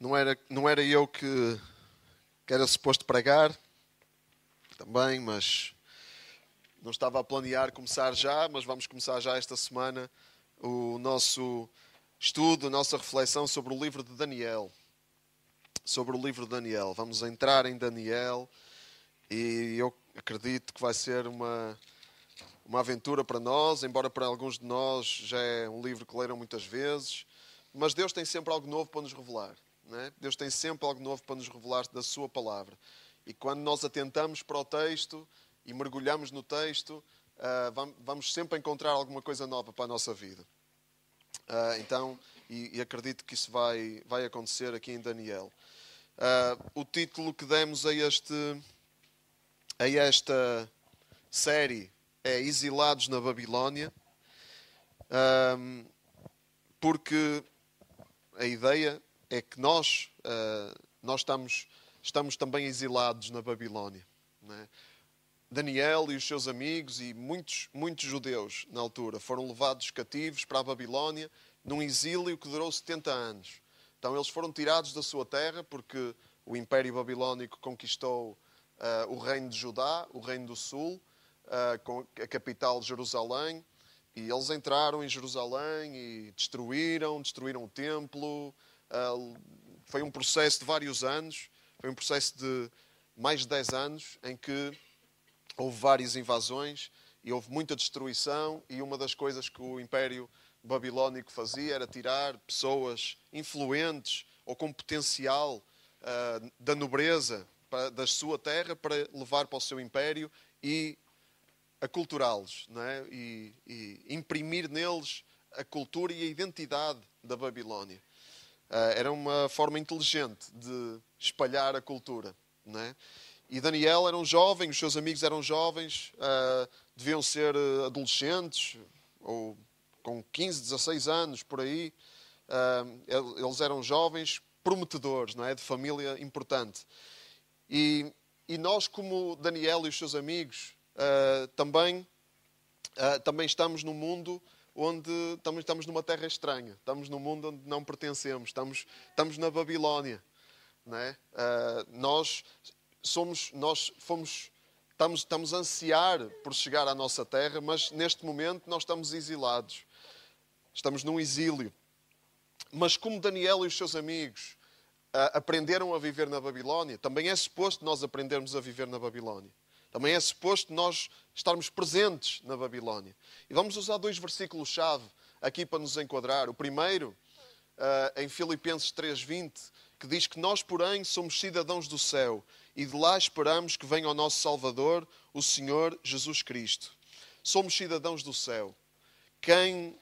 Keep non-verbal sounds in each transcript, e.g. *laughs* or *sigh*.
Não era, não era eu que, que era suposto pregar, também, mas não estava a planear começar já, mas vamos começar já esta semana o nosso estudo, a nossa reflexão sobre o livro de Daniel. Sobre o livro de Daniel. Vamos entrar em Daniel e eu acredito que vai ser uma, uma aventura para nós, embora para alguns de nós já é um livro que leram muitas vezes, mas Deus tem sempre algo novo para nos revelar. É? Deus tem sempre algo novo para nos revelar da Sua palavra. E quando nós atentamos para o texto e mergulhamos no texto, uh, vamos sempre encontrar alguma coisa nova para a nossa vida. Uh, então, e, e, acredito que isso vai, vai acontecer aqui em Daniel. Uh, o título que demos a, este, a esta série é Exilados na Babilónia, porque a ideia é que nós, uh, nós estamos, estamos também exilados na Babilónia. É? Daniel e os seus amigos e muitos, muitos judeus na altura foram levados cativos para a Babilónia num exílio que durou 70 anos. Então eles foram tirados da sua terra porque o Império Babilónico conquistou uh, o reino de Judá, o reino do Sul, uh, com a capital Jerusalém, e eles entraram em Jerusalém e destruíram, destruíram o templo, foi um processo de vários anos, foi um processo de mais de 10 anos em que houve várias invasões e houve muita destruição e uma das coisas que o Império Babilónico fazia era tirar pessoas influentes ou com potencial uh, da nobreza para, da sua terra para levar para o seu império e aculturá-los é? e, e imprimir neles a cultura e a identidade da Babilónia. Ah, era uma forma inteligente de espalhar a cultura. Não é? E Daniel era um jovem, os seus amigos eram jovens, uh, deviam ser ah, adolescentes, ou com 15, 16 anos, por aí. Uh, eles eram jovens prometedores, não é? de família importante. E, e nós, como Daniel e os seus amigos, uh, também, também estamos num mundo onde estamos, estamos numa terra estranha, estamos num mundo onde não pertencemos, estamos, estamos na Babilónia. Não é? Uh, nós somos, nós fomos, estamos, estamos a ansiar por chegar à nossa terra, mas neste momento nós estamos exilados. Estamos num exílio. Mas como Daniel e os seus amigos uh, aprenderam a viver na Babilónia, também é suposto nós aprendermos a viver na Babilónia. Também é suposto nós estarmos presentes na Babilónia. E vamos usar dois versículos-chave aqui para nos enquadrar. O primeiro, uh, em Filipenses 3,20, que diz que nós, porém, somos cidadãos do céu e de lá esperamos que venha o nosso Salvador, o Senhor Jesus Cristo. Somos cidadãos do céu. Quem,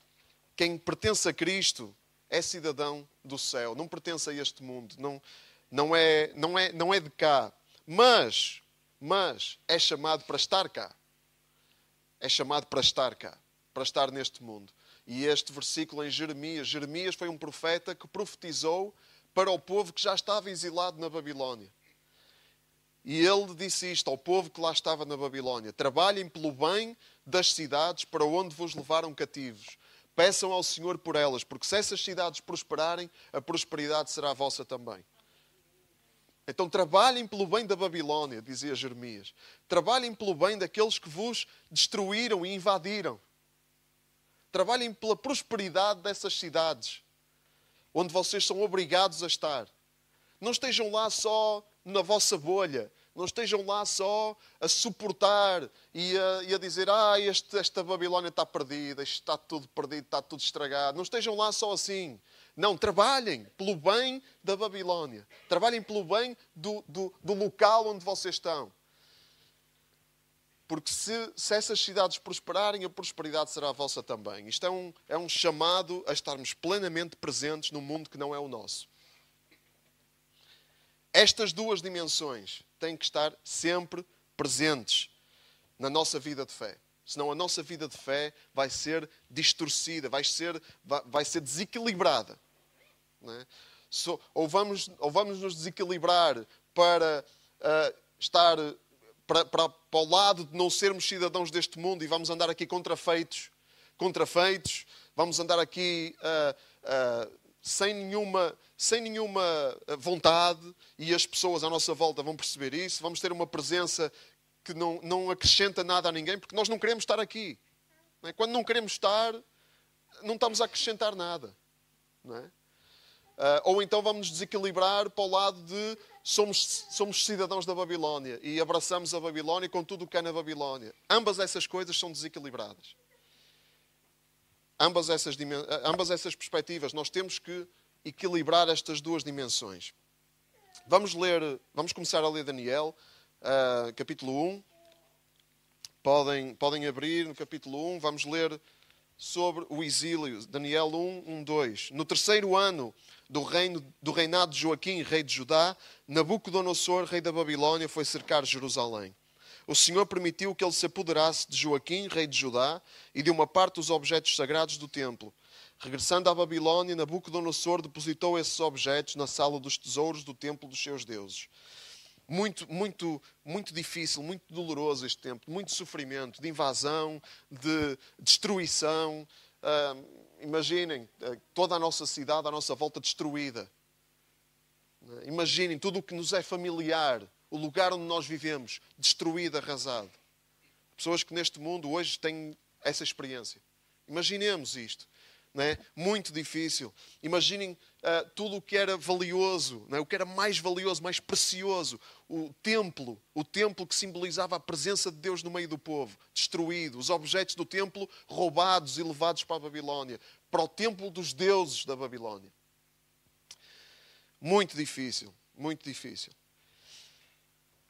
quem pertence a Cristo é cidadão do céu, não pertence a este mundo, não, não, é, não, é, não é de cá. Mas mas é chamado para estar cá. É chamado para estar cá, para estar neste mundo. E este versículo em Jeremias, Jeremias foi um profeta que profetizou para o povo que já estava exilado na Babilónia. E ele disse isto ao povo que lá estava na Babilónia: Trabalhem pelo bem das cidades para onde vos levaram cativos. Peçam ao Senhor por elas, porque se essas cidades prosperarem, a prosperidade será vossa também. Então trabalhem pelo bem da Babilónia, dizia Jeremias. Trabalhem pelo bem daqueles que vos destruíram e invadiram. Trabalhem pela prosperidade dessas cidades, onde vocês são obrigados a estar. Não estejam lá só na vossa bolha. Não estejam lá só a suportar e a, e a dizer: Ah, este, esta Babilónia está perdida, está tudo perdido, está tudo estragado. Não estejam lá só assim. Não, trabalhem pelo bem da Babilónia. Trabalhem pelo bem do, do, do local onde vocês estão. Porque se, se, essas cidades prosperarem, a prosperidade será a vossa também. Isto é um, é um chamado a estarmos plenamente presentes num mundo que não é o nosso. Estas duas dimensões têm que estar sempre presentes na nossa vida de fé. Senão a nossa vida de fé vai ser distorcida, vai ser, vai, vai ser desequilibrada. É? So, ou, vamos, ou vamos nos desequilibrar para uh, estar para, para, para, o lado de não sermos cidadãos deste mundo e vamos andar aqui contrafeitos, contrafeitos, vamos andar aqui uh, uh, sem nenhuma, sem nenhuma vontade, e as pessoas à nossa volta vão perceber isso. Vamos ter uma presença que não, não acrescenta nada a ninguém, porque nós não queremos estar aqui. Não é? Quando não queremos estar, não estamos a acrescentar nada. Não é? Uh, ou então vamos nos desequilibrar para o lado de somos, somos cidadãos da Babilónia e abraçamos a Babilónia com tudo o que é na Babilónia. Ambas essas coisas são desequilibradas. Ambas essas, ambas essas perspectivas, nós temos que equilibrar estas duas dimensões. Vamos ler, vamos começar a ler Daniel, uh, capítulo 1. Podem, podem abrir no capítulo 1, vamos ler sobre o exílio. Daniel 1, 1, 2. No terceiro ano do, reino, do reinado de Joaquim, rei de Judá, Nabucodonosor, rei da Babilônia, foi cercar Jerusalém o Senhor permitiu que ele se apoderasse de Joaquim, rei de Judá, e de uma parte dos objetos sagrados do templo. Regressando à Babilônia, Nabucodonosor depositou esses objetos na sala dos tesouros do templo dos seus deuses. Muito, muito, muito difícil, muito doloroso este tempo, muito sofrimento, de invasão, de destruição. Uh, imaginem uh, toda a nossa cidade à nossa volta destruída. Uh, imaginem tudo o que nos é familiar o lugar onde nós vivemos, destruído, arrasado. Pessoas que neste mundo hoje têm essa experiência. Imaginemos isto. Não é? Muito difícil. Imaginem uh, tudo o que era valioso, não é? o que era mais valioso, mais precioso. O templo, o templo que simbolizava a presença de Deus no meio do povo, destruído. Os objetos do templo roubados e levados para a Babilónia, para o templo dos deuses da Babilónia. Muito difícil, muito difícil.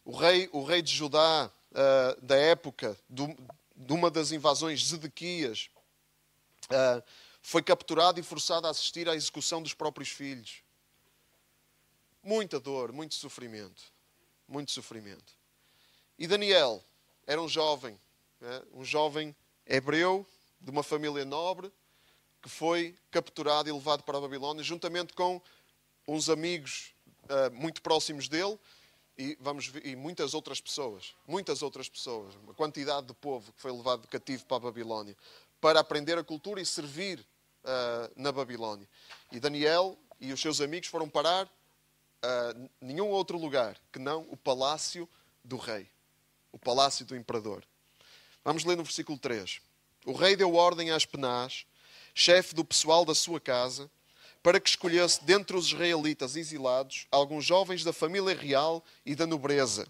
O rei, o rei de Judá, uh, da época, do, de uma das invasões, Zedequias, uh, foi capturado e forçado a assistir à execução dos próprios filhos. Muita dor, muito sofrimento. Muito sofrimento. E Daniel era um jovem, né? um jovem hebreu, de uma família nobre, que foi capturado e levado para a Babilônia, juntamente com uns amigos uh, muito próximos dele, e, vamos ver, e muitas outras pessoas, muitas outras pessoas, uma quantidade de povo que foi levado cativo para a Babilónia, para aprender a cultura e servir uh, na Babilónia. E Daniel e os seus amigos foram parar a nenhum outro lugar que não o palácio do rei, o palácio do imperador. Vamos ler no versículo 3. O rei deu ordem a Aspenaz, chefe do pessoal da sua casa, para que escolhesse dentre os israelitas exilados alguns jovens da família real e da nobreza.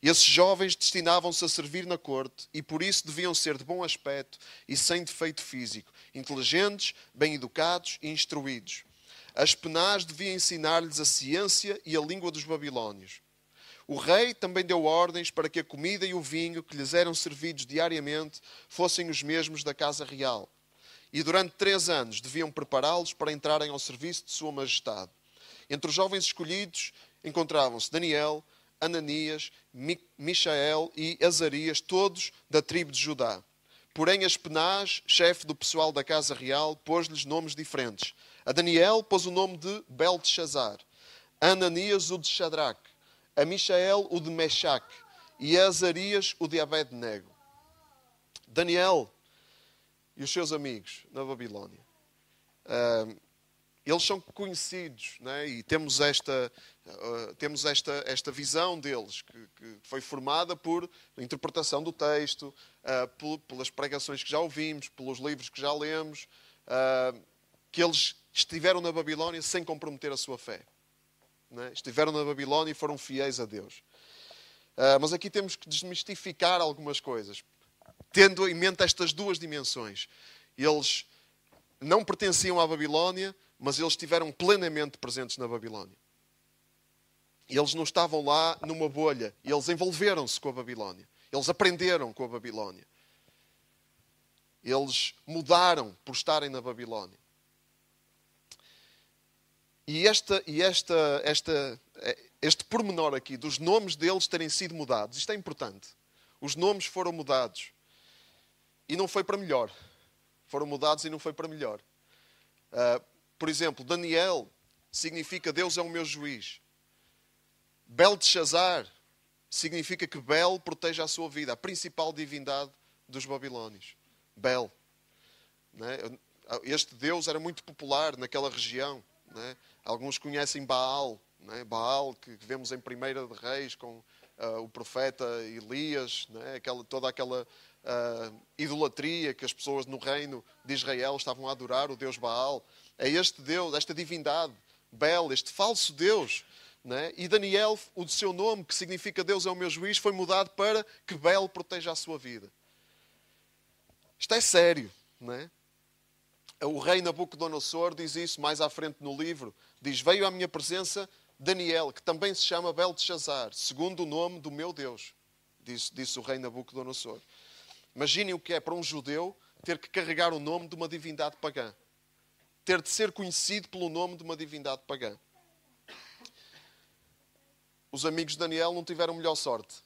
Esses jovens destinavam-se a servir na corte e por isso deviam ser de bom aspecto e sem defeito físico, inteligentes, bem educados e instruídos. As penás devia ensinar-lhes a ciência e a língua dos babilônios. O rei também deu ordens para que a comida e o vinho que lhes eram servidos diariamente fossem os mesmos da casa real e durante três anos deviam prepará-los para entrarem ao serviço de Sua Majestade. Entre os jovens escolhidos encontravam-se Daniel, Ananias, Michael e Azarias, todos da tribo de Judá. Porém, Aspenaz, chefe do pessoal da casa real, pôs-lhes nomes diferentes. A Daniel pôs o nome de Belteshazzar, a Ananias o de Shadrach, a Michael o de Meshach e a Azarias o de Abednego. Daniel e os seus amigos na Babilónia. Uh, eles são conhecidos né? e temos esta, uh, temos esta, esta visão deles, que, que, foi formada por interpretação do texto, uh, pelas pregações que já ouvimos, pelos livros que já lemos, que eles estiveram na Babilónia sem comprometer a sua fé. Né? Estiveram na Babilónia e foram fiéis a Deus. mas aqui temos que desmistificar algumas coisas tendo em mente estas duas dimensões. Eles não pertenciam à Babilónia, mas eles estiveram plenamente presentes na Babilónia. Eles não estavam lá numa bolha, eles envolveram-se com a Babilónia. Eles aprenderam com a Babilónia. Eles mudaram por estarem na Babilónia. E, esta, e esta, esta, este pormenor aqui dos nomes deles terem sido mudados, isto é importante. Os nomes foram mudados. E não foi para melhor. Foram mudados e não foi para melhor. Uh, por exemplo, Daniel significa Deus é o meu juiz. Belteshazzar significa que Bel protege a sua vida, a principal divindade dos babilónios. Bel. Né? Este Deus era muito popular naquela região. Né? Alguns conhecem Baal, né? Baal, que vemos em Primeira de Reis com uh, o profeta Elias, aquela, toda aquela uh, idolatria que as pessoas no reino de Israel estavam a adorar, o Deus Baal. É este Deus, esta divindade, Bel, este falso Deus. Né? E Daniel, o seu nome, que significa Deus é o meu juiz, foi mudado para que Bel proteja a sua vida. Isto é sério. Né? O rei Nabucodonosor diz isso mais à frente no livro. Diz: Veio à minha presença Daniel, que também se chama Belteshazzar, segundo o nome do meu Deus, disse, disse o rei Nabucodonosor. Imaginem o que é para um judeu ter que carregar o nome de uma divindade pagã. Ter de ser conhecido pelo nome de uma divindade pagã. Os amigos de Daniel não tiveram melhor sorte.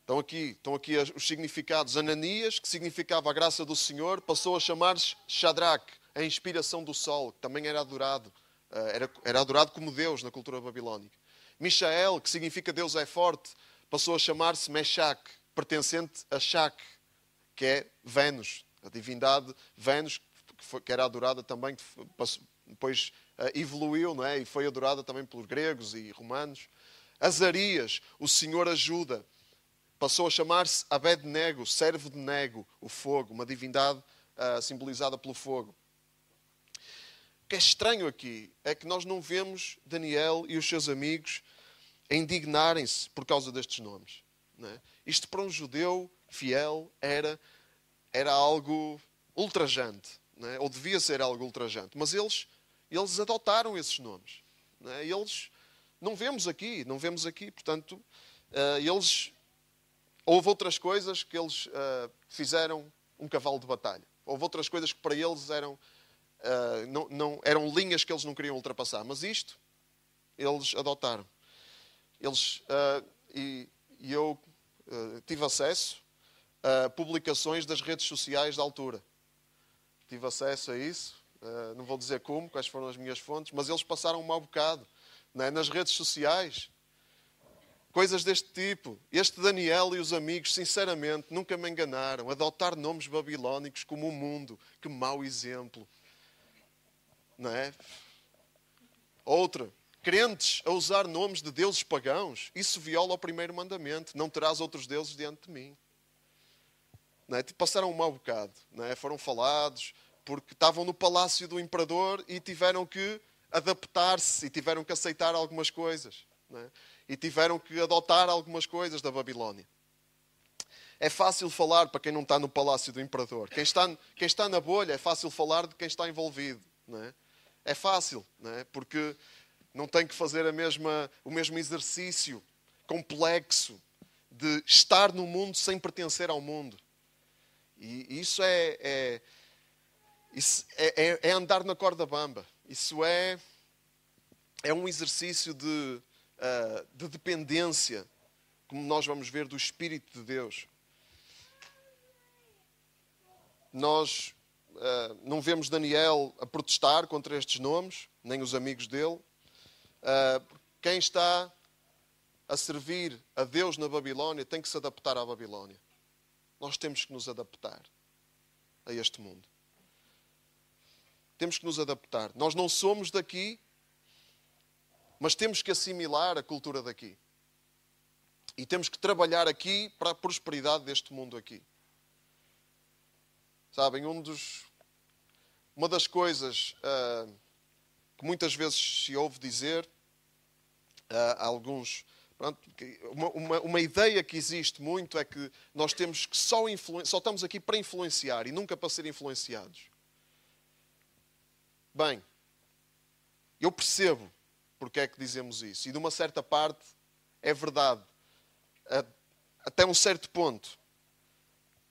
Estão aqui, estão aqui os significados. Ananias, que significava a graça do Senhor, passou a chamar-se Shadrach, a inspiração do sol, que também era adorado. Eh, era, era adorado como Deus na cultura babilónica. Mishael, que significa Deus é forte, passou a chamar-se Meshach, pertencente a Shak, que é Vênus, a divindade Vênus, que, foi, que era adorada também, depois uh, evoluiu não é? e foi adorada também pelos gregos e romanos. Azarias, o Senhor ajuda, passou a chamar-se Abednego, servo de Nego, o fogo, uma divindade uh, simbolizada pelo fogo. O que é estranho aqui é que nós não vemos Daniel e os seus amigos indignarem-se por causa destes nomes. É? Isto para um judeu fiel era, era algo ultrajante, é? ou devia ser algo ultrajante. Mas eles, eles adotaram esses nomes. Não é? Eles não vemos aqui, não vemos aqui. Portanto, uh, eles houve outras coisas que eles uh, fizeram um cavalo de batalha. Houve outras coisas que para eles eram uh, não, não, eram linhas que eles não queriam ultrapassar. Mas isto eles adotaram. Eles e, e eu uh, tive acesso a publicações das redes sociais da altura. Tive acesso a isso, uh, não vou dizer como, quais foram as minhas fontes, mas eles passaram um mau bocado é? nas redes sociais. Coisas deste tipo. Este Daniel e os amigos, sinceramente, nunca me enganaram. Adotar nomes babilónicos como o mundo. Que mau exemplo. Não é? Outra crentes a usar nomes de deuses pagãos, isso viola o primeiro mandamento: não terás outros deuses diante de mim. Não é? Tipo, passaram um mau bocado, não é? foram falados, porque estavam no palácio do imperador e tiveram que adaptar-se e tiveram que aceitar algumas coisas. É? E tiveram que adotar algumas coisas da Babilónia. É fácil falar para quem não está no palácio do imperador. Quem está, quem está na bolha é fácil falar de quem está envolvido. Não é? é fácil, não é? porque não tem que fazer a mesma, o mesmo exercício complexo de estar no mundo sem pertencer ao mundo. E isso é, é, isso é, é, é andar na corda bamba. Isso é, é um exercício de, uh, de dependência, como nós vamos ver, do Espírito de Deus. Nós uh, não vemos Daniel a protestar contra estes nomes, nem os amigos dele. Uh, quem está a servir a Deus na Babilónia tem que se adaptar à Babilónia. Nós temos que nos adaptar a este mundo. Temos que nos adaptar. Nós não somos daqui, mas temos que assimilar a cultura daqui. E temos que trabalhar aqui para a prosperidade deste mundo aqui. Sabem, um dos, uma das coisas uh, que muitas vezes se ouve dizer uh, alguns. Pronto, uma, uma, uma, ideia que existe muito é que nós temos que só, só estamos aqui para influenciar e nunca para ser influenciados. Bem, eu percebo porque é que dizemos isso. E de uma certa parte é verdade. Até um certo ponto.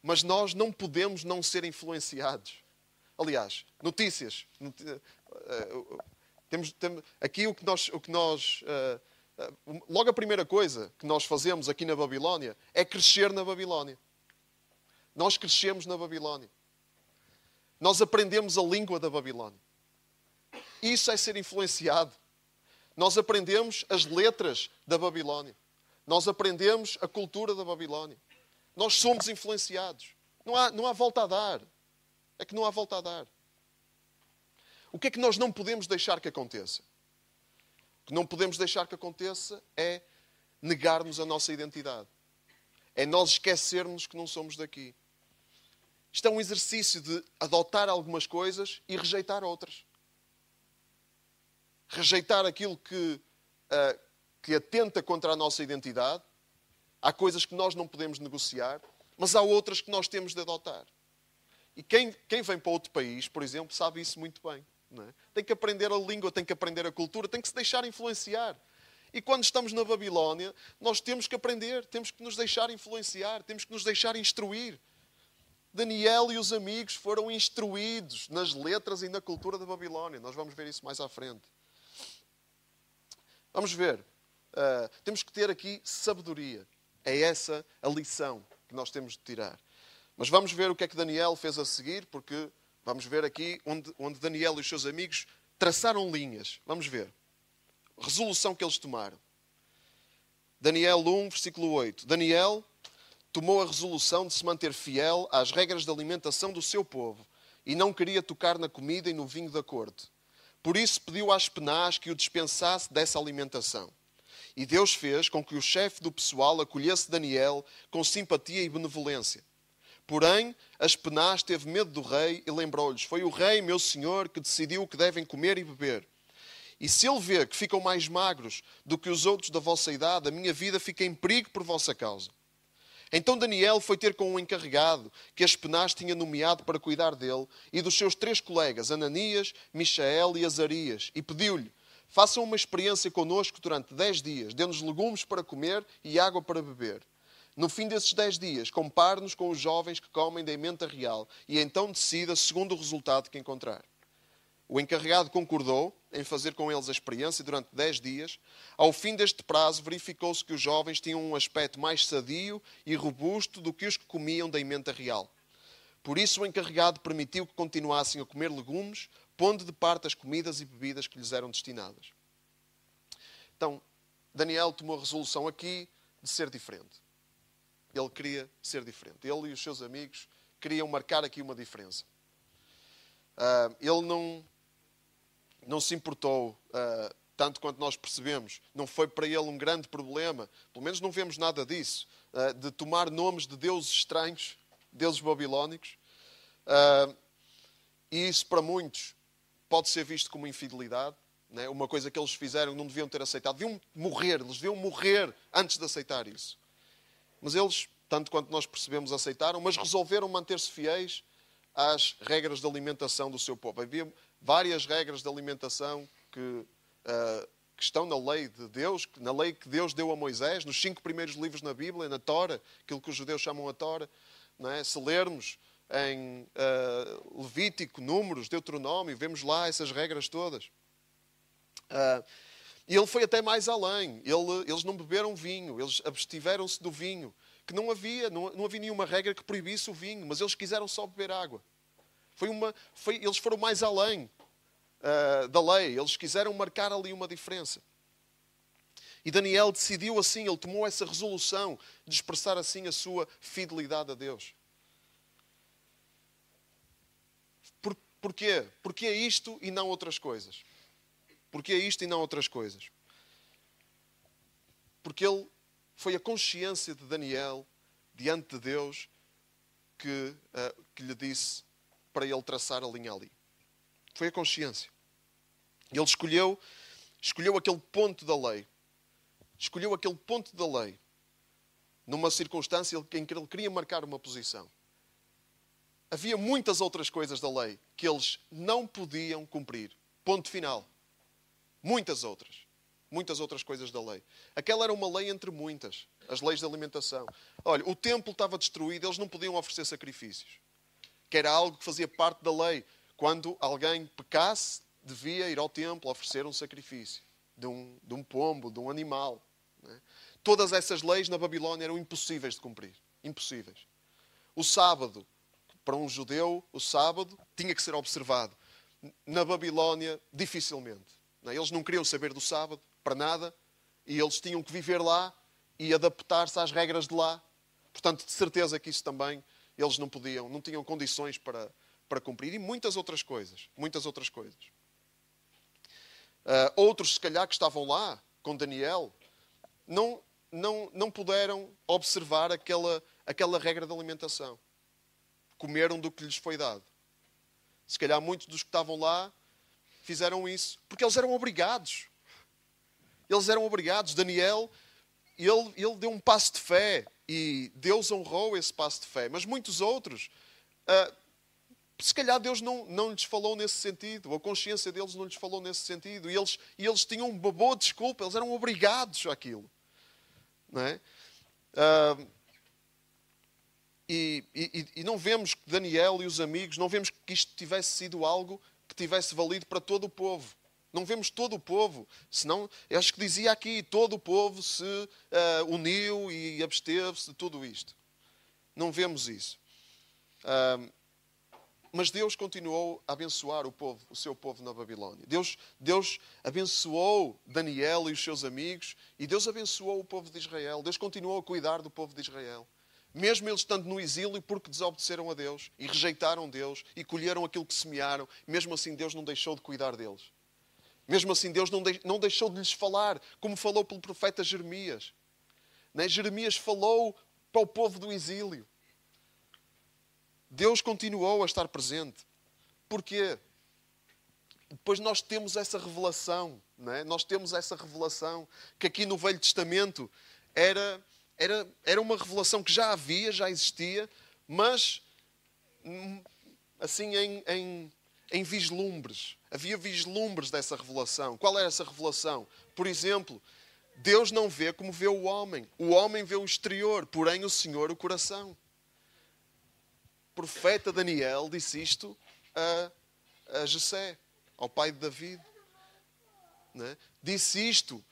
Mas nós não podemos não ser influenciados. Aliás, notícias. Eh, temos, temos, aqui o que nós. O que nós uh, uh, logo a primeira coisa que nós fazemos aqui na Babilónia é crescer na Babilónia. Nós crescemos na Babilónia. Nós aprendemos a língua da Babilónia. Isso é ser influenciado. Nós aprendemos as letras da Babilónia. Nós aprendemos a cultura da Babilónia. Nós somos influenciados. Não há, não há volta a dar. É que não há volta a dar. O que é que nós não podemos deixar que aconteça? O que não podemos deixar que aconteça é negarmos a nossa identidade. É nós esquecermos que não somos daqui. Isto é um exercício de adotar algumas coisas e rejeitar outras. Rejeitar aquilo que, uh, que atenta contra a nossa identidade. Há coisas que nós não podemos negociar, mas há outras que nós temos de adotar. E quem, quem vem para outro país, por exemplo, sabe isso muito bem. É? Tem que aprender a língua, tem que aprender a cultura, tem que se deixar influenciar. E quando estamos na Babilónia, nós temos que aprender, temos que nos deixar influenciar, temos que nos deixar instruir. Daniel e os amigos foram instruídos nas letras e na cultura da Babilónia. Nós vamos ver isso mais à frente. Vamos ver. Uh, temos que ter aqui sabedoria. É essa a lição que nós temos de tirar. Mas vamos ver o que é que Daniel fez a seguir, porque vamos ver aqui onde, onde Daniel e os seus amigos traçaram linhas. Vamos ver. Resolução que eles tomaram. Daniel 1, versículo 8. Daniel tomou a resolução de se manter fiel às regras de alimentação do seu povo e não queria tocar na comida e no vinho da corte. Por isso pediu às penás que o dispensasse dessa alimentação. E Deus fez com que o chefe do pessoal acolhesse Daniel com simpatia e benevolência. Porém, as penás teve medo do rei e lembrou-lhes: Foi o rei, meu senhor, que decidiu o que devem comer e beber. E se ele vê que ficam mais magros do que os outros da vossa idade, a minha vida fica em perigo por vossa causa. Então Daniel foi ter com um encarregado que Aspenaz tinha nomeado para cuidar dele e dos seus três colegas, Ananias, Michael e Azarias, e pediu-lhe: Façam uma experiência conosco durante dez dias, dê-nos legumes para comer e água para beber. No fim desses dez dias, compare-nos com os jovens que comem da emenda real e então decida segundo o resultado que encontrar. O encarregado concordou em fazer com eles a experiência durante dez dias. Ao fim deste prazo, verificou-se que os jovens tinham um aspecto mais sadio e robusto do que os que comiam da emenda real. Por isso, o encarregado permitiu que continuassem a comer legumes, pondo de parte as comidas e bebidas que lhes eram destinadas. Então, Daniel tomou a resolução aqui de ser diferente. Ele queria ser diferente. Ele e os seus amigos queriam marcar aqui uma diferença. Uh, ele não, não se importou, uh, tanto quanto nós percebemos. Não foi para ele um grande problema, pelo menos não vemos nada disso, uh, de tomar nomes de deuses estranhos, deuses babilónicos. E isso, para muitos, pode ser visto como infidelidade. Né? Uma coisa que eles fizeram, não deviam ter aceitado. Deviam morrer, eles deviam morrer antes de aceitar isso. Mas eles, tanto quanto nós percebemos, aceitaram, mas resolveram manter-se fiéis às regras de alimentação do seu povo. Havia várias regras de alimentação que, uh, que, estão na lei de Deus, na lei que Deus deu a Moisés, nos cinco primeiros livros na Bíblia, na Tora, aquilo que os judeus chamam a Tora. Não é? Se lermos em uh, Levítico, Números, Deuteronômio, vemos lá essas regras todas. Uh, e ele foi até mais além. Ele, eles não beberam vinho, eles abstiveram-se do vinho. Que não havia, não, não havia nenhuma regra que proibisse o vinho, mas eles quiseram só beber água. Foi uma, foi, eles foram mais além uh, da lei. Eles quiseram marcar ali uma diferença. E Daniel decidiu assim, ele tomou essa resolução de expressar assim a sua fidelidade a Deus. Por, porquê? Porque é isto e não outras coisas. Porque é isto e não outras coisas. Porque ele foi a consciência de Daniel diante de Deus que, uh, que lhe disse para ele traçar a linha ali. Foi a consciência. Ele escolheu, escolheu aquele ponto da lei. Escolheu aquele ponto da lei numa circunstância em que ele queria marcar uma posição. Havia muitas outras coisas da lei que eles não podiam cumprir. Ponto final. Muitas outras. Muitas outras coisas da lei. Aquela era uma lei entre muitas. As leis de alimentação. Olha, o templo estava destruído, eles não podiam oferecer sacrifícios que era algo que fazia parte da lei. Quando alguém pecasse, devia ir ao templo oferecer um sacrifício de um, de um pombo, de um animal. É? Todas essas leis na Babilónia eram impossíveis de cumprir. Impossíveis. O sábado, para um judeu, o sábado tinha que ser observado. Na Babilónia, dificilmente. É? Eles não queriam saber do sábado, para nada, e eles tinham que viver lá e adaptar-se às regras de lá. Portanto, de certeza que isso também eles não podiam, não tinham condições para, para cumprir e muitas outras coisas. Muitas outras coisas. Uh, outros, se calhar, que estavam lá com Daniel, não, não, não puderam observar aquela, aquela regra de alimentação. Comeram do que lhes foi dado. Se calhar muitos dos que estavam lá fizeram isso porque eles eram obrigados. Eles eram obrigados. Daniel, ele, ele deu um passo de fé e Deus honrou esse passo de fé. Mas muitos outros, uh, se calhar Deus não, não lhes falou nesse sentido, a consciência deles não lhes falou nesse sentido. E eles, e eles tinham uma boa desculpa, eles eram obrigados àquilo. Não é? Uh, e, e, e, não vemos que Daniel e os amigos, não vemos que isto tivesse sido algo que tivesse valido para todo o povo. Não vemos todo o povo, senão, acho que dizia aqui, todo o povo se uh, uniu e absteve-se de tudo isto. Não vemos isso. Uh, mas Deus continuou a abençoar o povo, o seu povo na Babilónia. Deus, Deus abençoou Daniel e os seus amigos e Deus abençoou o povo de Israel. Deus continuou a cuidar do povo de Israel. Mesmo eles estando no exílio porque desobedeceram a Deus e rejeitaram Deus e colheram aquilo que semearam, mesmo assim Deus não deixou de cuidar deles. Mesmo assim, Deus não deixou de lhes falar, como falou pelo profeta Jeremias. Né? Jeremias falou para o povo do exílio. Deus continuou a estar presente. Porquê? Depois nós temos essa revelação, é? nós temos essa revelação que aqui no Velho Testamento era, era, era uma revelação que já havia, já existia, mas hum, assim em, em em vislumbres. Havia vislumbres dessa revelação. Qual era essa revelação? Por exemplo, Deus não vê como vê o homem. O homem vê o exterior, porém o Senhor o coração. O profeta Daniel disse isto a, a Jessé, ao pai de David. Né? Disse isto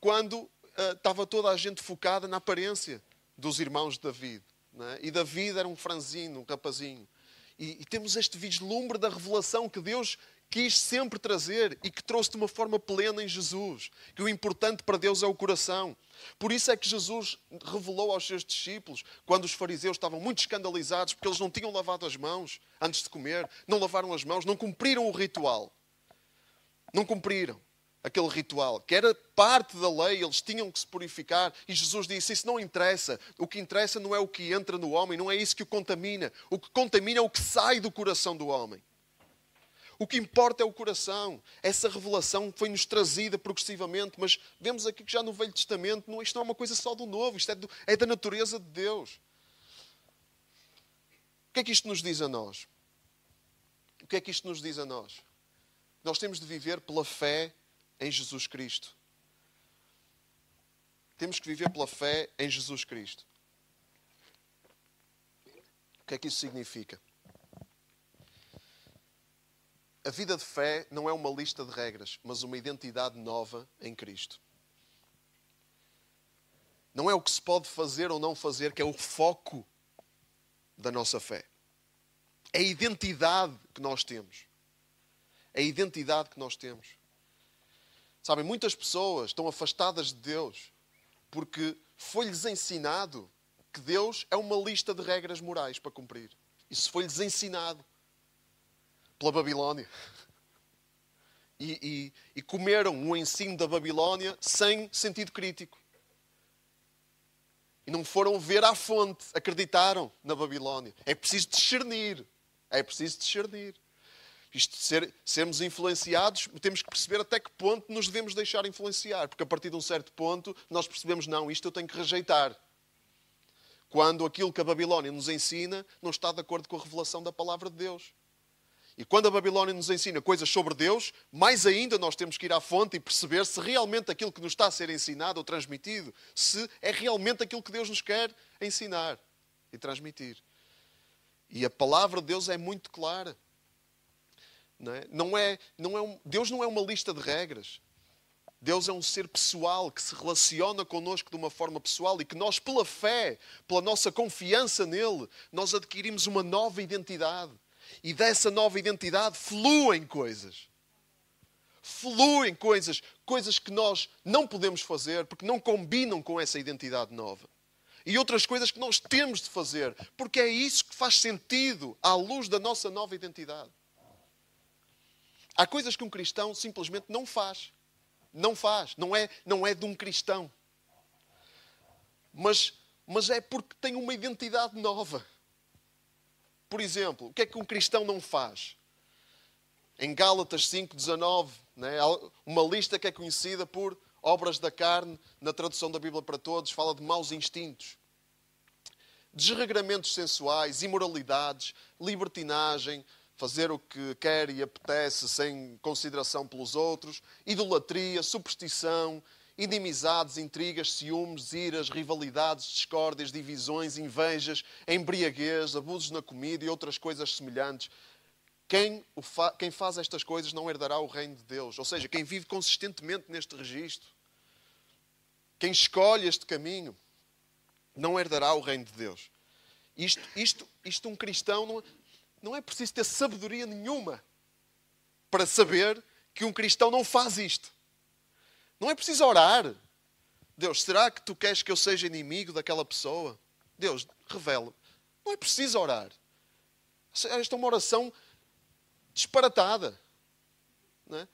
quando estava toda a gente focada na aparência dos irmãos de David. Né? E David era um franzino, um rapazinho. E, e temos este vislumbre da revelação que Deus quis sempre trazer e que trouxe de uma forma plena em Jesus. Que o importante para Deus é o coração. Por isso é que Jesus revelou aos seus discípulos, quando os fariseus estavam muito escandalizados porque eles não tinham lavado as mãos antes de comer, não lavaram as mãos, não cumpriram o ritual. Não cumpriram aquele ritual, que era parte da lei, eles tinham que se purificar. E Jesus disse: Isso não interessa. O que interessa não é o que entra no homem, não é isso que o contamina. O que contamina é o que sai do coração do homem. O que importa é o coração. Essa revelação foi-nos trazida progressivamente, mas vemos aqui que já no Velho Testamento não, isto não é uma coisa só do novo, isto é, do, é da natureza de Deus. O que é que isto nos diz a nós? O que é que isto nos diz a nós? Nós temos de viver pela fé em Jesus Cristo. Temos que viver pela fé em Jesus Cristo. O que é que isso significa? A vida de fé não é uma lista de regras, mas uma identidade nova em Cristo. Não é o que se pode fazer ou não fazer que é o foco da nossa fé. É a identidade que nós temos. É a identidade que nós temos. Sabem, muitas pessoas estão afastadas de Deus porque foi-lhes ensinado que Deus é uma lista de regras morais para cumprir. Isso foi-lhes ensinado pela Babilónia. E, e, e, comeram o ensino da Babilónia sem sentido crítico. E não foram ver à fonte, acreditaram na Babilónia. É preciso discernir. É preciso discernir. Isto de ser, sermos influenciados, temos que perceber até que ponto nos devemos deixar influenciar, porque a partir de um certo ponto nós percebemos, não, isto eu tenho que rejeitar. Quando aquilo que a Babilónia nos ensina não está de acordo com a revelação da palavra de Deus. E quando a Babilónia nos ensina coisas sobre Deus, mais ainda nós temos que ir à fonte e perceber se realmente aquilo que nos está a ser ensinado ou transmitido, se é realmente aquilo que Deus nos quer ensinar e transmitir. E a palavra de Deus é muito clara. Não é? Não é, não é um, Deus não é uma lista de regras. Deus é um ser pessoal que se relaciona connosco de uma forma pessoal e que nós, pela fé, pela nossa confiança nele, nós adquirimos uma nova identidade. E dessa nova identidade fluem coisas. Fluem coisas, coisas que nós não podemos fazer porque não combinam com essa identidade nova. e outras coisas que nós temos de fazer, porque é isso que faz sentido à luz da nossa nova identidade. Há coisas que um cristão simplesmente não faz. Não faz. Não é, não é de um cristão. Mas, mas é porque tem uma identidade nova. Por exemplo, o que é que um cristão não faz? Em Gálatas 5,19, né, uma lista que é conhecida por obras da carne, na tradução da Bíblia para todos, fala de maus instintos, desregramentos sensuais, imoralidades, libertinagem, fazer o que quer e apetece sem consideração pelos outros, idolatria, superstição, inimizades, intrigas, ciúmes, iras, rivalidades, discórdias, divisões, invejas, embriaguez, abusos na comida e outras coisas semelhantes. Quem, fa quem faz estas coisas não herdará o reino de Deus. Ou seja, quem vive consistentemente neste registro, quem escolhe este caminho, não herdará o reino de Deus. Isto, isto, isto um cristão não, não é preciso ter sabedoria nenhuma para saber que um cristão não faz isto. Não é preciso orar. Deus, será que tu queres que eu seja inimigo daquela pessoa? Deus, revela. Não é preciso orar. Esta é uma oração disparatada. É?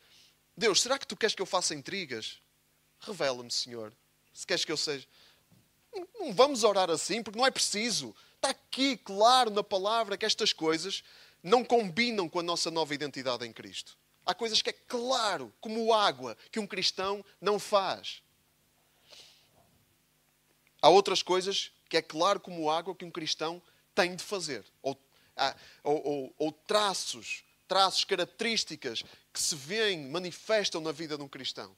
Deus, será que tu queres que eu faça intrigas? Revela-me, Senhor. Se queres que eu seja. Não vamos orar assim, porque não é preciso. Está aqui claro na palavra que estas coisas não combinam com a nossa nova identidade em Cristo. Há coisas que é claro, como água, que um cristão não faz. Há outras coisas que é claro como água que um cristão tem de fazer. Ou, ou, ou, ou traços, traços, características que se veem, manifestam na vida de um cristão.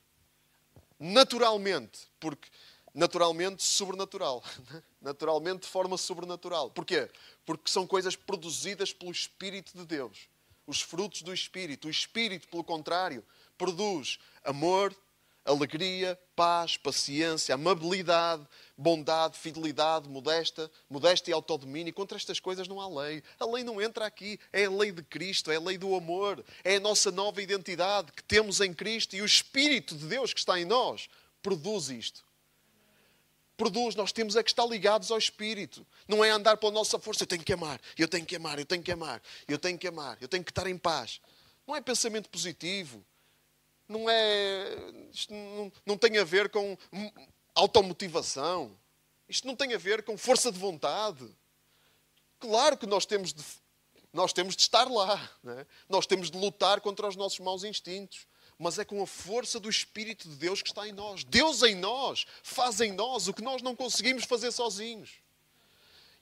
Naturalmente, porque naturalmente sobrenatural. *laughs* Naturalmente de forma sobrenatural. Porquê? Porque são coisas produzidas pelo Espírito de Deus. Os frutos do Espírito. O Espírito, pelo contrário, produz amor, alegria, paz, paciência, amabilidade, bondade, fidelidade, modesta, modéstia e autodomínio. Contra estas coisas não há lei. A lei não entra aqui. É a lei de Cristo, é a lei do amor, é a nossa nova identidade que temos em Cristo e o Espírito de Deus que está em nós produz isto produz, nós temos é que estar ligados ao Espírito. Não é andar pela nossa força, eu tenho que amar, eu tenho que amar, eu tenho que amar, eu tenho que amar, eu tenho que estar em paz. Não é pensamento positivo. Não é. Isto não, não tem a ver com automotivação. Isto não tem a ver com força de vontade. Claro que nós temos de, nós temos de estar lá. É? Nós temos de lutar contra os nossos maus instintos mas é com a força do Espírito de Deus que está em nós. Deus em nós faz em nós o que nós não conseguimos fazer sozinhos.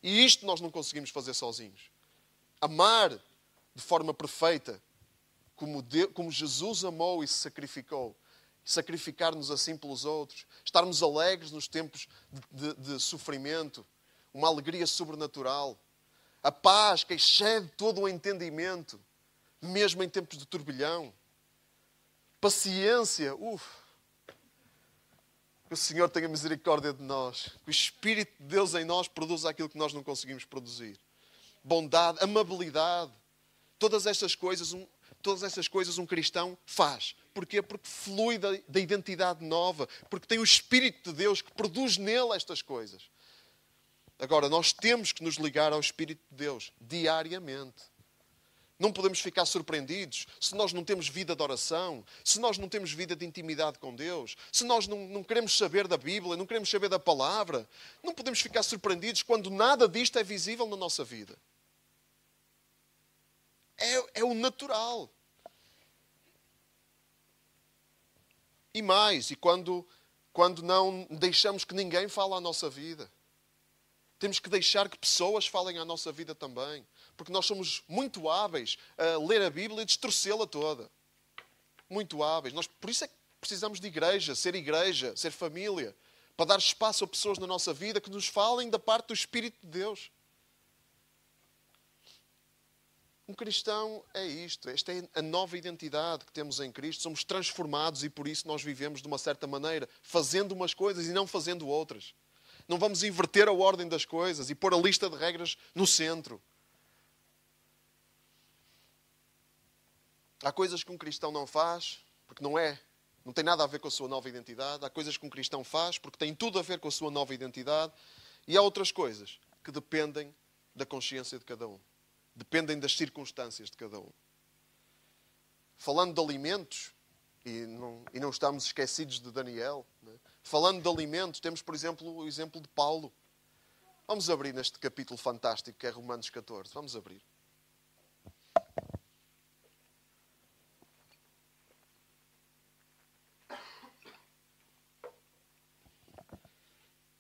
E isto nós não conseguimos fazer sozinhos. Amar de forma perfeita, como, Deus, como Jesus amou e se sacrificou. Sacrificar-nos assim pelos outros. Estarmos alegres nos tempos de, de, de sofrimento. Uma alegria sobrenatural. A paz que excede todo o entendimento, mesmo em tempos de turbilhão paciência. Uf. Que o Senhor tenha misericórdia de nós. Que o Espírito de Deus em nós produza aquilo que nós não conseguimos produzir. Bondade, amabilidade. Todas estas coisas, um, todas estas coisas um cristão faz. Porquê? Porque flui da, da identidade nova. Porque tem o Espírito de Deus que produz nele estas coisas. Agora, nós temos que nos ligar ao Espírito de Deus diariamente. Não podemos ficar surpreendidos se nós não temos vida de oração, se nós não temos vida de intimidade com Deus, se nós não, não, queremos saber da Bíblia, não queremos saber da palavra. Não podemos ficar surpreendidos quando nada disto é visível na nossa vida. É, é o natural. E mais, e quando, quando não deixamos que ninguém fale à nossa vida. Temos que deixar que pessoas falem à nossa vida também porque nós somos muito hábeis a ler a Bíblia e distorcê-la toda. Muito hábeis. Nós, por isso é que precisamos de igreja, ser igreja, ser família, para dar espaço a pessoas na nossa vida que nos falem da parte do Espírito de Deus. Um cristão é isto, esta é a nova identidade que temos em Cristo. Somos transformados e por isso nós vivemos de uma certa maneira, fazendo umas coisas e não fazendo outras. Não vamos inverter a ordem das coisas e pôr a lista de regras no centro. Há coisas que um cristão não faz, porque não é, não tem nada a ver com a sua nova identidade. Há coisas que um cristão faz, porque tem tudo a ver com a sua nova identidade. E há outras coisas que dependem da consciência de cada um. Dependem das circunstâncias de cada um. Falando de alimentos, e não, e não estamos esquecidos de Daniel, né? Falando de alimentos, temos, por exemplo, o exemplo de Paulo. Vamos abrir neste capítulo fantástico que é Romanos 14. Vamos abrir.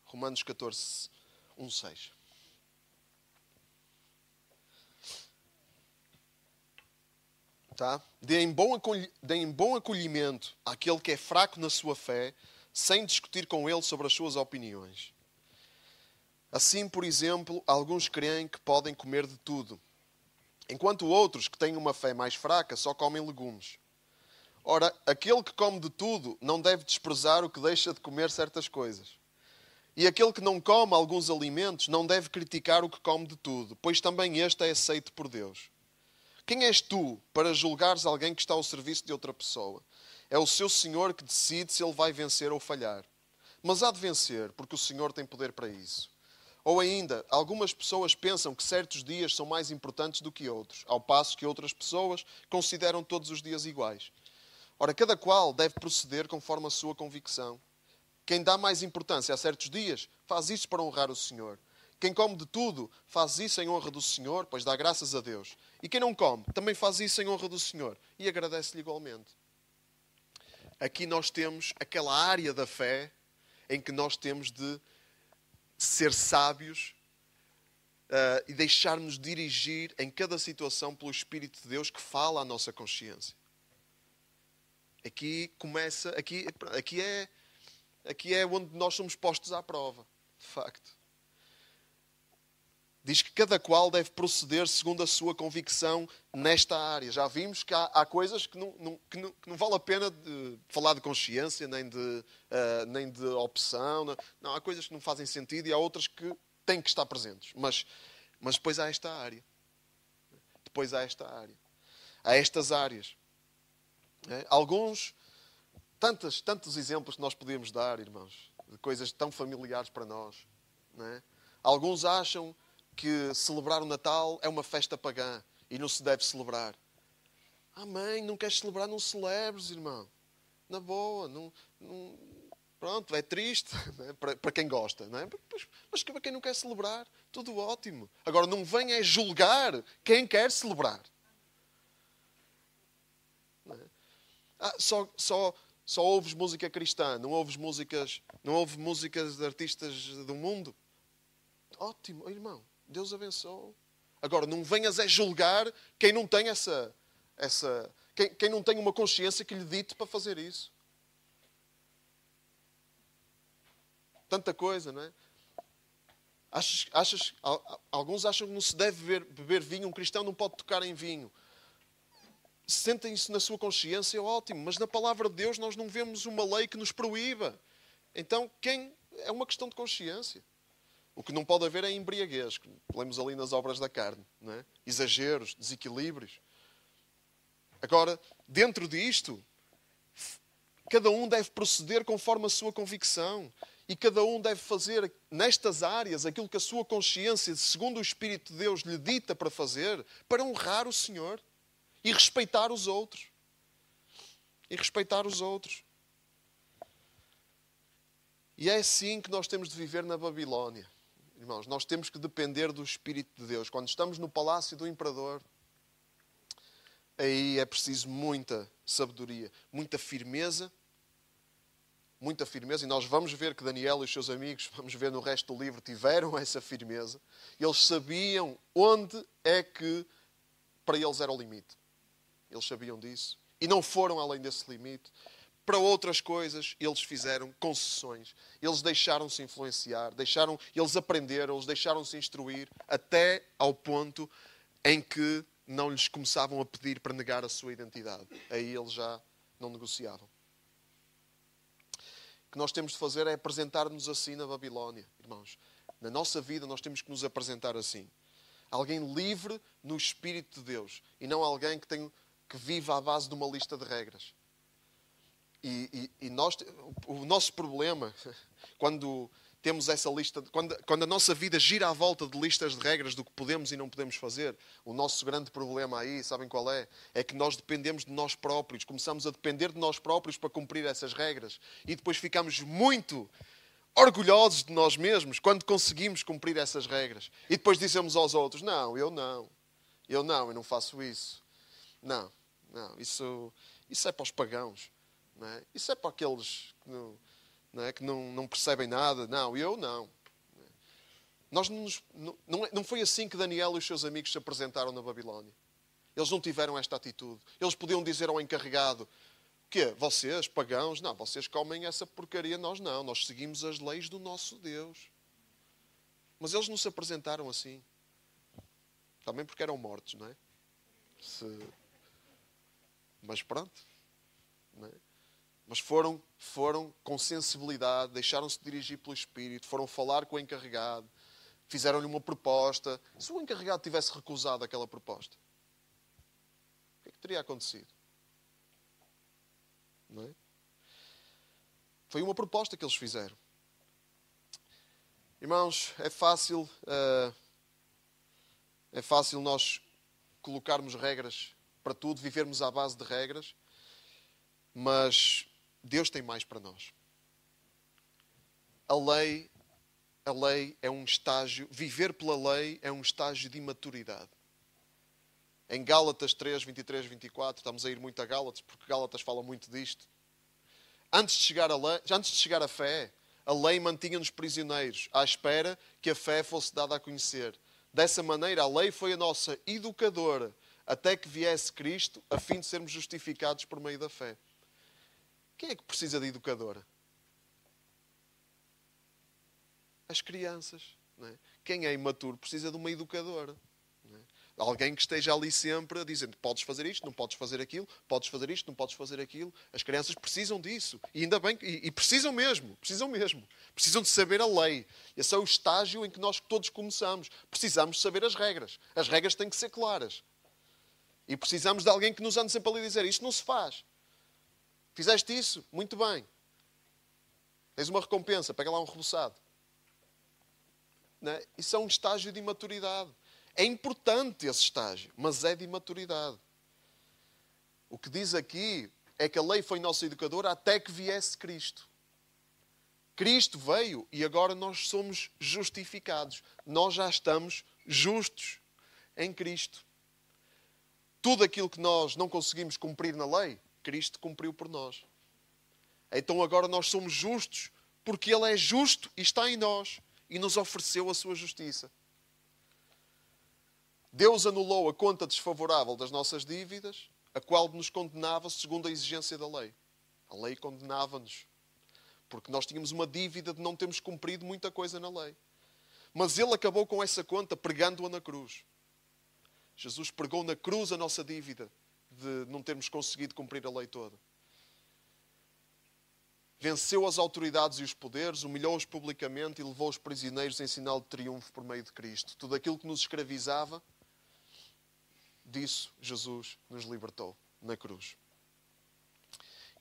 Romanos 14, 1, 6. Tá? Deem bom, deem bom acolhimento àquele que é fraco na sua fé, sem discutir com ele sobre as suas opiniões. Assim, por exemplo, alguns creem que podem comer de tudo, enquanto outros, que têm uma fé mais fraca, só comem legumes. Ora, aquele que come de tudo não deve desprezar o que deixa de comer certas coisas. E aquele que não come alguns alimentos não deve criticar o que come de tudo, pois também este é aceito por Deus. Quem és tu para julgares alguém que está ao serviço de outra pessoa? É o seu Senhor que decide se ele vai vencer ou falhar. Mas há de vencer, porque o Senhor tem poder para isso. Ou ainda, algumas pessoas pensam que certos dias são mais importantes do que outros, ao passo que outras pessoas consideram todos os dias iguais. Ora, cada qual deve proceder conforme a sua convicção. Quem dá mais importância a certos dias, faz isso para honrar o Senhor. Quem come de tudo, faz isso em honra do Senhor, pois dá graças a Deus. E quem não come, também faz isso em honra do Senhor e agradece-lhe igualmente. Aqui nós temos aquela área da fé em que nós temos de ser sábios uh, e deixar-nos dirigir em cada situação pelo Espírito de Deus que fala à nossa consciência. Aqui começa, aqui, aqui é, aqui é onde nós somos postos à prova, de facto diz que cada qual deve proceder segundo a sua convicção nesta área. Já vimos que há, há coisas que não, não, que, não, que não, vale a pena de falar de consciência, nem de, uh, nem de opção. Não. não, há coisas que não fazem sentido e há outras que têm que estar presentes. Mas, mas depois há esta área. Depois há esta área. Há estas áreas. É? Alguns, tantos, tantos exemplos que nós podemos dar, irmãos, de coisas tão familiares para nós. É? Alguns acham que celebrar o Natal é uma festa pagã e não se deve celebrar. Ah, mãe, não queres celebrar? Não celebres, irmão. Na boa. Não, não... Pronto, é triste *laughs* né? para, para, quem gosta. Não é? mas, mas para quem não quer celebrar, tudo ótimo. Agora, não venha julgar quem quer celebrar. É? Ah, só, só, só ouves música cristã, não ouves músicas, não ouves músicas de artistas do mundo. Ótimo, irmão. Deus abençoe. Agora, não venhas a julgar quem não tem essa. essa quem, quem não tem uma consciência que lhe dite para fazer isso. Tanta coisa, não é? Achas, achas, alguns acham que não se deve beber, beber vinho, um cristão não pode tocar em vinho. Sentem isso na sua consciência, é ótimo, mas na palavra de Deus nós não vemos uma lei que nos proíba. Então, quem é uma questão de consciência. O que não pode haver é embriaguez, que lemos ali nas obras da carne. É? Exageros, desequilíbrios. Agora, dentro disto, cada um deve proceder conforme a sua convicção. E cada um deve fazer nestas áreas aquilo que a sua consciência, segundo o Espírito de Deus, lhe dita para fazer, para honrar o Senhor e respeitar os outros. E respeitar os outros. E é assim que nós temos de viver na Babilónia. Irmãos, nós temos que depender do Espírito de Deus. Quando estamos no palácio do imperador, aí é preciso muita sabedoria, muita firmeza, muita firmeza. E nós vamos ver que Daniel e os seus amigos, *laughs* vamos ver no resto do livro, tiveram *laughs* essa firmeza. Eles sabiam onde é que para eles era o limite. Eles sabiam disso. E não foram além desse limite para outras coisas eles fizeram concessões. Eles deixaram-se influenciar, deixaram, eles aprenderam, eles deixaram-se instruir até ao ponto em que não lhes começavam a pedir para negar a sua identidade. Aí eles já não negociavam. O que nós temos de fazer é apresentar-nos assim na Babilónia, irmãos. Na nossa vida nós temos que nos apresentar assim. Alguém livre no Espírito de Deus e não alguém que, tem, que vive à base de uma lista de regras. E, e, e nós, o nosso problema, *laughs* quando temos essa lista. Quando, quando a nossa vida gira à volta de listas de regras do que podemos e não podemos fazer, o nosso grande problema aí, sabem qual é? É que nós dependemos de nós próprios. Começamos a depender de nós próprios para cumprir essas regras. E depois ficamos muito orgulhosos de nós mesmos quando conseguimos cumprir essas regras. E depois dizemos aos outros: Não, eu não. Eu não, eu não faço isso. Não, não, isso, isso é para os pagãos. Não é? Isso é para aqueles que não não, é? que não, não percebem nada. Não, eu não. Nós não, não, não foi assim que Daniel e os seus amigos se apresentaram na Babilónia. Eles não tiveram esta atitude. Eles podiam dizer ao encarregado: que Vocês, pagãos, não, vocês comem essa porcaria, nós não. Nós seguimos as leis do nosso Deus. Mas eles não se apresentaram assim. Também porque eram mortos, não é? Se... Mas pronto. Não é? Mas foram, foram com sensibilidade, deixaram-se dirigir pelo Espírito, foram falar com o encarregado, fizeram-lhe uma proposta. Se o encarregado tivesse recusado aquela proposta, o que, é que teria acontecido? Não é? Foi uma proposta que eles fizeram. Irmãos, é fácil, uh, é fácil nós colocarmos regras para tudo, vivermos à base de regras, mas Deus tem mais para nós. A lei, a lei é um estágio, viver pela lei é um estágio de imaturidade. Em Gálatas 3, 23, 24, estamos a ir muito a Gálatas, porque Gálatas fala muito disto. Antes de chegar a, lei, antes de chegar a fé, a lei mantinha-nos prisioneiros, à espera que a fé fosse dada a conhecer. Dessa maneira, a lei foi a nossa educadora, até que viesse Cristo, a fim de sermos justificados por meio da fé. Quem é que precisa de educadora? As crianças. É? Quem é imaturo precisa de uma educadora. É? Alguém que esteja ali sempre dizendo podes fazer isto, não podes fazer aquilo, podes fazer isto, não podes fazer aquilo. As crianças precisam disso. E ainda bem, e, e precisam mesmo, precisam mesmo. Precisam de saber a lei. Esse é o estágio em que nós todos começamos. Precisamos saber as regras. As regras têm que ser claras. E precisamos de alguém que nos ande sempre ali dizer isto não se faz. Fizeste isso? Muito bem. Tens uma recompensa, pega lá um reboçado. É? Isso é um estágio de imaturidade. É importante esse estágio, mas é de imaturidade. O que diz aqui é que a lei foi nossa educadora até que viesse Cristo. Cristo veio e agora nós somos justificados. Nós já estamos justos em Cristo. Tudo aquilo que nós não conseguimos cumprir na lei, Cristo cumpriu por nós. Então agora nós somos justos porque Ele é justo e está em nós e nos ofereceu a sua justiça. Deus anulou a conta desfavorável das nossas dívidas, a qual nos condenava segundo a exigência da lei. A lei condenava-nos, porque nós tínhamos uma dívida de não termos cumprido muita coisa na lei. Mas Ele acabou com essa conta pregando-a na cruz. Jesus pregou na cruz a nossa dívida de não termos conseguido cumprir a lei toda. Venceu as autoridades e os poderes, humilhou-os publicamente e levou os prisioneiros em sinal de triunfo por meio de Cristo. Tudo aquilo que nos escravizava, disso Jesus nos libertou na cruz.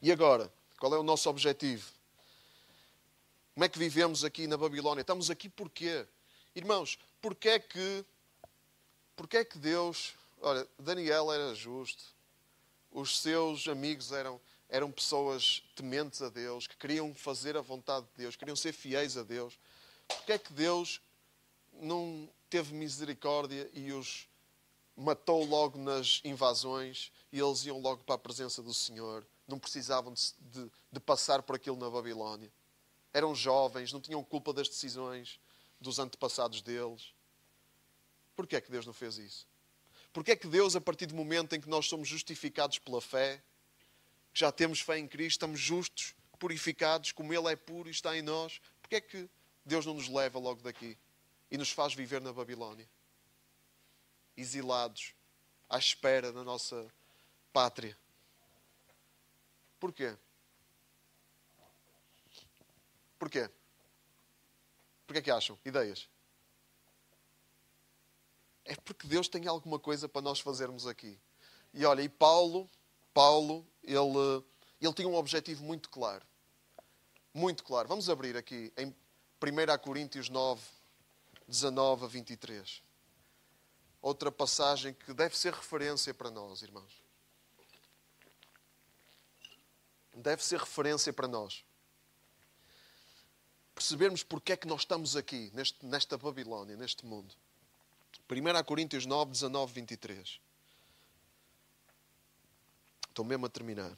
E agora, qual é o nosso objetivo? Como é que vivemos aqui na Babilónia? Estamos aqui porquê? Irmãos, porquê é que, porquê é que Deus. Olha, Daniel era justo, os seus amigos eram, eram pessoas tementes a Deus, que queriam fazer a vontade de Deus, queriam ser fiéis a Deus. Porque é que Deus não teve misericórdia e os matou logo nas invasões e eles iam logo para a presença do Senhor? Não precisavam de, de, de passar por aquilo na Babilónia. Eram jovens, não tinham culpa das decisões dos antepassados deles. Porquê é que Deus não fez isso? Porque é que Deus, a partir do momento em que nós somos justificados pela fé, que já temos fé em Cristo, estamos justos, purificados, como Ele é puro e está em nós, porque é que Deus não nos leva logo daqui e nos faz viver na Babilónia? Exilados, à espera da nossa pátria. Porquê? Porquê? Porquê que acham? Ideias? É porque Deus tem alguma coisa para nós fazermos aqui. E olha, e Paulo, Paulo, ele, ele tinha um objetivo muito claro. Muito claro. Vamos abrir aqui em 1 Coríntios 9, 19 a 23. Outra passagem que deve ser referência para nós, irmãos. Deve ser referência para nós. Percebermos porque é que nós estamos aqui, neste, nesta Babilónia, neste mundo. 1 Coríntios 9, 19, 23. Estou mesmo a terminar.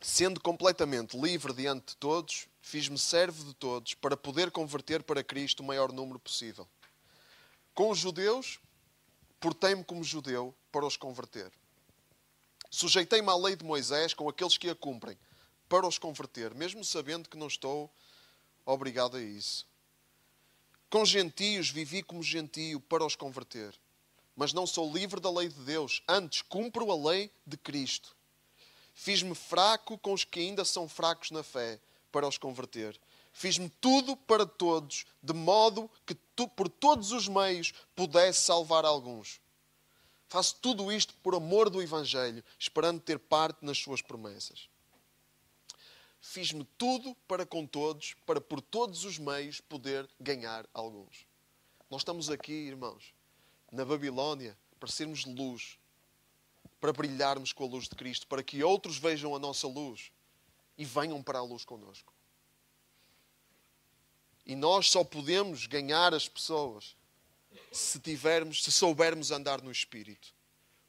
Sendo completamente livre diante de todos, fiz-me servo de todos para poder converter para Cristo o maior número possível. Com os judeus, portei-me como judeu para os converter. Sujeitei-me à lei de Moisés com aqueles que a cumprem, para os converter, mesmo sabendo que não estou obrigado a isso. Com gentios vivi como gentio para os converter mas não sou livre da lei de Deus. Antes, cumpro a lei de Cristo. Fiz-me fraco com os que ainda são fracos na fé, para os converter. Fiz-me tudo para todos, de modo que tu, por todos os meios pudesse salvar alguns. Faço tudo isto por amor do Evangelho, esperando ter parte nas suas promessas. Fiz-me tudo para com todos, para por todos os meios poder ganhar alguns. Nós estamos aqui, irmãos, na Babilónia para sermos luz, para brilharmos com a luz de Cristo, para que outros vejam a nossa luz e venham para a luz conosco. E nós só podemos ganhar as pessoas se tivermos, se soubermos andar no Espírito.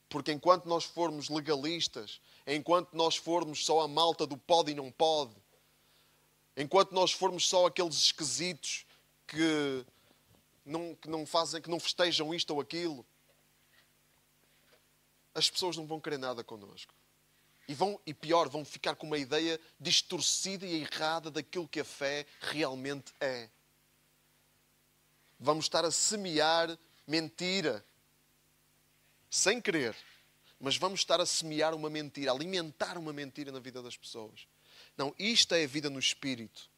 Porque enquanto nós formos legalistas, enquanto nós formos só a malta do pode e não pode, enquanto nós formos só aqueles esquisitos que não, que não fazem, que não festejam isto ou aquilo, as pessoas não vão querer nada connosco. E, vão, e pior, vão ficar com uma ideia distorcida e errada daquilo que a fé realmente é. Vamos estar a semear mentira. Sem querer. Mas vamos estar a semear uma mentira, a alimentar uma mentira na vida das pessoas. Não, isto é a vida no Espírito.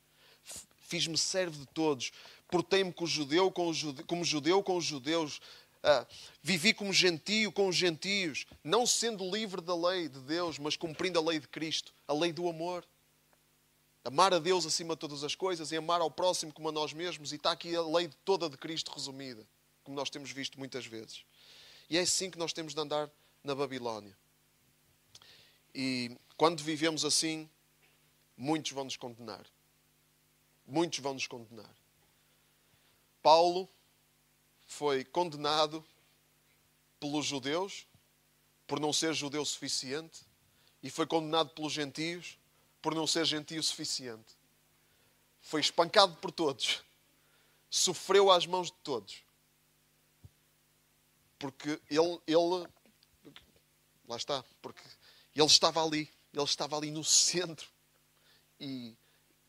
Fiz-me servo de todos portei-me como judeu, com jude... como judeu com os judeus, ah, vivi como gentio com os gentios, não sendo livre da lei de Deus, mas cumprindo a lei de Cristo, a lei do amor. Amar a Deus acima de todas as coisas e amar ao próximo como a nós mesmos. E está aqui a lei toda de Cristo resumida, como nós temos visto muitas vezes. E é assim que nós temos de andar na Babilónia. E quando vivemos assim, muitos vão nos condenar. Muitos vão nos condenar. Paulo foi condenado pelos judeus por não ser judeu suficiente e foi condenado pelos gentios por não ser gentio suficiente. Foi espancado por todos. Sofreu às mãos de todos. Porque ele, ele lá está, porque ele estava ali, ele estava ali no centro e,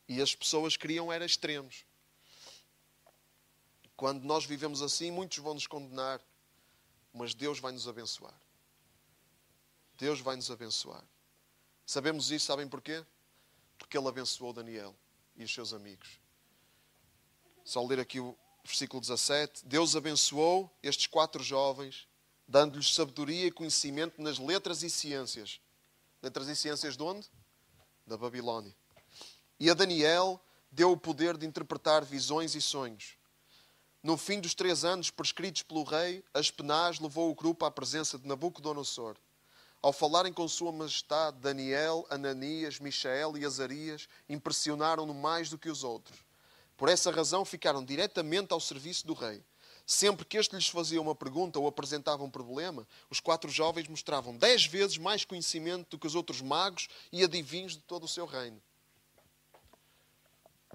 e as pessoas queriam era extremos. Quando nós vivemos assim, muitos vão nos condenar, mas Deus vai nos abençoar. Deus vai nos abençoar. Sabemos isso, sabem porquê? Porque Ele abençoou Daniel e os seus amigos. Só ler aqui o versículo 17. Deus abençoou estes quatro jovens, dando-lhes sabedoria e conhecimento nas letras e ciências. Letras e ciências de onde? Da Babilónia. E a Daniel deu o poder de interpretar visões e sonhos. No fim dos três anos prescritos pelo rei, Aspenaz levou o grupo à presença de Nabucodonosor. Ao falarem com Sua Majestade, Daniel, Ananias, Michael e Azarias impressionaram-no mais do que os outros. Por essa razão ficaram diretamente ao serviço do rei. Sempre que este lhes fazia uma pergunta ou apresentava um problema, os quatro jovens mostravam dez vezes mais conhecimento do que os outros magos e adivinhos de todo o seu reino.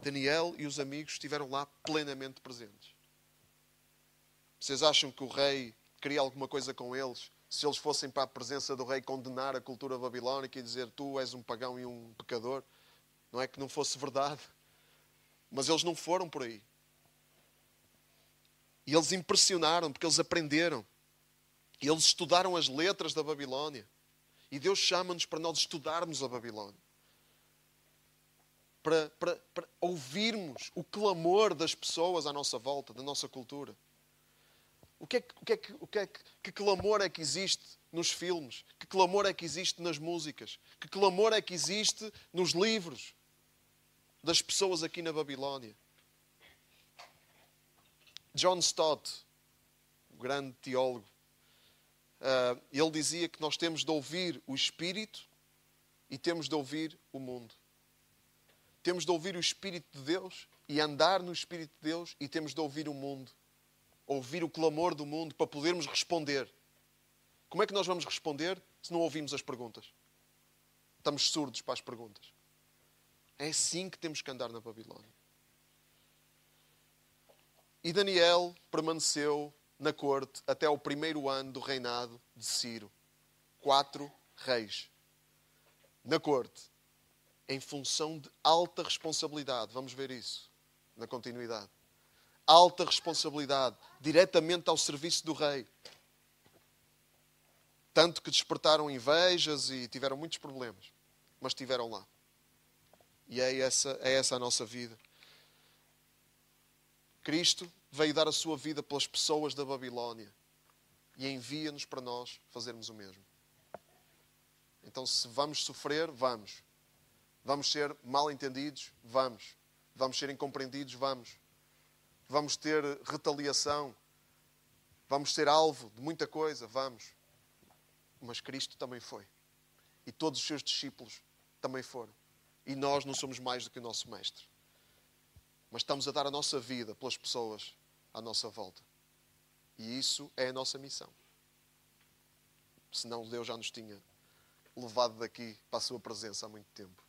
Daniel e os amigos estiveram lá plenamente presentes. Vocês acham que o rei queria alguma coisa com eles? Se eles fossem para a presença do rei condenar a cultura babilónica e dizer tu és um pagão e um pecador? Não é que não fosse verdade. Mas eles não foram por aí. E eles impressionaram porque eles aprenderam. E eles estudaram as letras da Babilónia. E Deus chama-nos para nós estudarmos a Babilónia. Para, para, para ouvirmos o clamor das pessoas à nossa volta, da nossa cultura. O que é o que, é o que, é que clamor é que existe nos filmes? Que clamor é que existe nas músicas? Que clamor é que existe nos livros das pessoas aqui na Babilónia? John Stott, o grande teólogo, uh, ele dizia que nós temos de ouvir o Espírito e temos de ouvir o mundo. Temos de ouvir o Espírito de Deus e andar no Espírito de Deus e temos de ouvir o mundo. Ouvir o clamor do mundo para podermos responder. Como é que nós vamos responder se não ouvimos as perguntas? Estamos surdos para as perguntas. É assim que temos que andar na Babilónia. E Daniel permaneceu na corte até o primeiro ano do reinado de Ciro. Quatro reis. Na corte. Em função de alta responsabilidade. Vamos ver isso na continuidade. Alta responsabilidade. Diretamente ao serviço do rei. Tanto que despertaram invejas e tiveram muitos problemas. Mas estiveram lá. E é essa, é essa a nossa vida. Cristo veio dar a sua vida pelas pessoas da Babilónia e envia-nos para nós fazermos o mesmo. Então, se vamos sofrer, vamos. Vamos ser mal entendidos, vamos. Vamos ser incompreendidos, vamos. Vamos ter retaliação, vamos ser alvo de muita coisa, vamos. Mas Cristo também foi. E todos os seus discípulos também foram. E nós não somos mais do que o nosso Mestre. Mas estamos a dar a nossa vida pelas pessoas à nossa volta. E isso é a nossa missão. Senão Deus já nos tinha levado daqui para a sua presença há muito tempo.